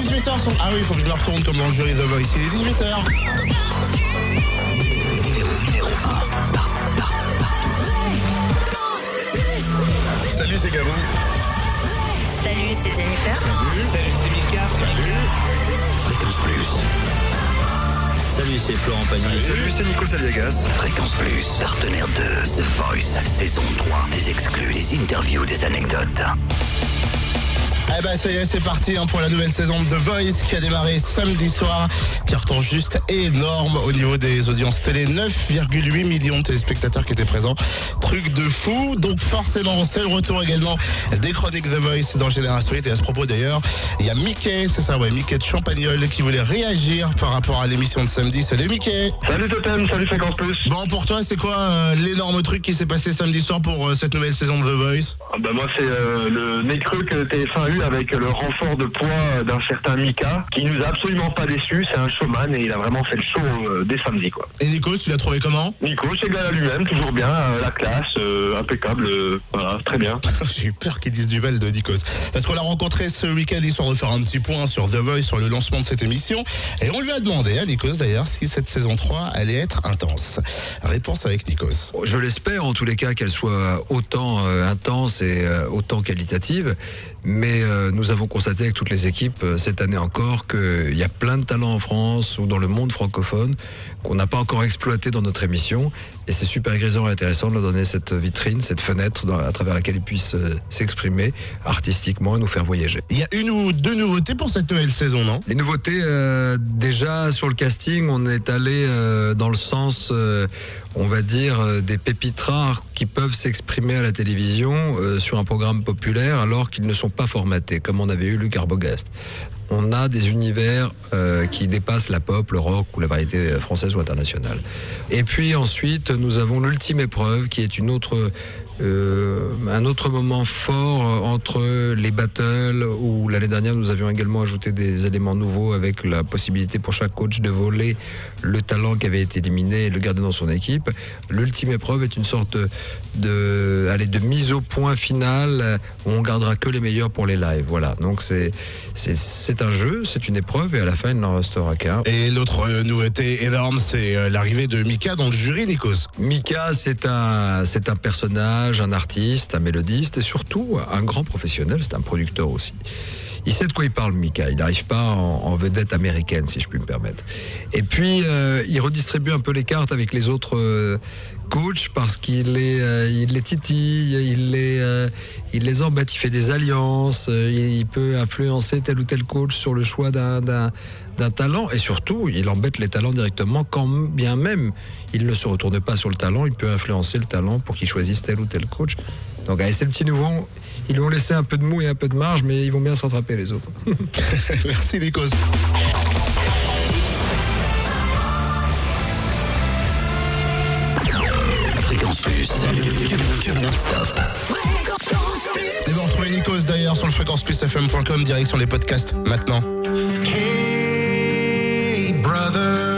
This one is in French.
18h. Sur... Ah oui, il faut que je me retourne comme dans le jury The Voice. Il est 18h. Salut, c'est Gabon. Salut, c'est Jennifer. Salut, c'est Mika. Fréquence Plus. Salut, c'est Florent Pagny. Salut, c'est Nico Saliagas. Fréquence Plus, partenaire de The Voice, saison 3. Des exclus, des interviews, des anecdotes. Eh ben ça y est, c'est parti hein, pour la nouvelle saison de The Voice qui a démarré samedi soir, qui retourne juste énorme au niveau des audiences télé. 9,8 millions de téléspectateurs qui étaient présents. Truc de fou. Donc forcément, c'est le retour également des chroniques The Voice dans Génération 8. Et à ce propos d'ailleurs, il y a Mickey, c'est ça, ouais, Mickey de Champagnol qui voulait réagir par rapport à l'émission de samedi. Salut Mickey Salut Totem, salut Fréquence Plus. Bon, pour toi, c'est quoi euh, l'énorme truc qui s'est passé samedi soir pour euh, cette nouvelle saison de The Voice? Ah bah moi c'est euh, le nez creux que TF1 a eu avec le renfort de poids d'un certain Mika qui nous a absolument pas déçus. C'est un showman et il a vraiment fait le show euh, dès samedi quoi. Et Nico, tu l'as trouvé comment? Nico, c'est gars à lui-même, toujours bien, euh, la classe, euh, impeccable, euh, voilà, très bien. J'ai eu peur qu'ils disent du mal de Nikos. Parce qu'on l'a rencontré ce week-end histoire de faire un petit point sur The Voice, sur le lancement de cette émission. Et on lui a demandé à Nikos d'ailleurs si cette saison 3 allait être intense. Réponse avec Nikos. Je l'espère en tous les cas qu'elle soit autant euh, intense et euh, autant qualitative. Mais nous avons constaté avec toutes les équipes euh, cette année encore qu'il y a plein de talents en France ou dans le monde francophone qu'on n'a pas encore exploité dans notre émission. Et c'est super grisant et intéressant de leur donner cette vitrine, cette fenêtre dans- à travers laquelle ils puissent euh, s'exprimer artistiquement et nous faire voyager. Il y a une ou deux nouveautés pour cette nouvelle saison, non? Les nouveautés, euh, déjà sur le casting, on est allé euh, dans le sens, euh, on va dire, euh, des pépites rares qui peuvent s'exprimer à la télévision euh, sur un programme populaire alors qu'ils ne sont pas formatés, comme on avait eu Luc Arbogast. On a des univers euh, qui dépassent la pop, le rock ou la variété française ou internationale. Et puis ensuite, nous avons l'ultime épreuve qui est une autre euh, un autre moment fort euh, entre les battles où l'année dernière nous avions également ajouté des éléments nouveaux avec la possibilité pour chaque coach de voler le talent qui avait été éliminé et le garder dans son équipe. L'ultime épreuve est une sorte de, allez, de mise au point finale où on gardera que les meilleurs pour les lives. Voilà, donc c'est c'est- c'est un jeu, c'est une épreuve et à la fin il n'en restera qu'un. Et l'autre euh, nouveauté énorme, c'est euh, l'arrivée de Mika dans le jury, Nikos. Mika, c'est un, c'est un personnage, un artiste, un mélodiste et surtout un grand professionnel, c'est un producteur aussi. Il sait de quoi il parle, Mika. Il n'arrive pas en, vedette américaine, si je puis me permettre. Et puis, euh, il redistribue un peu les cartes avec les autres euh, coachs parce qu'il les, euh, il les titille, il les, euh, il les embête, il fait des alliances, euh, il, peut influencer tel ou tel coach sur le choix d'un, d'un, d'un talent et surtout, il embête les talents directement quand bien même il ne se retourne pas sur le talent, il peut influencer le talent pour qu'il choisisse tel ou tel coach. Donc, allez, c'est le petit nouveau. Ils lui ont laissé un peu de mou et un peu de marge, mais ils vont bien s'attraper les autres. Merci, Nikos. Et vous retrouvez Nikos d'ailleurs sur le fréquenceplusfm.com, direction les podcasts maintenant. Hey, brother.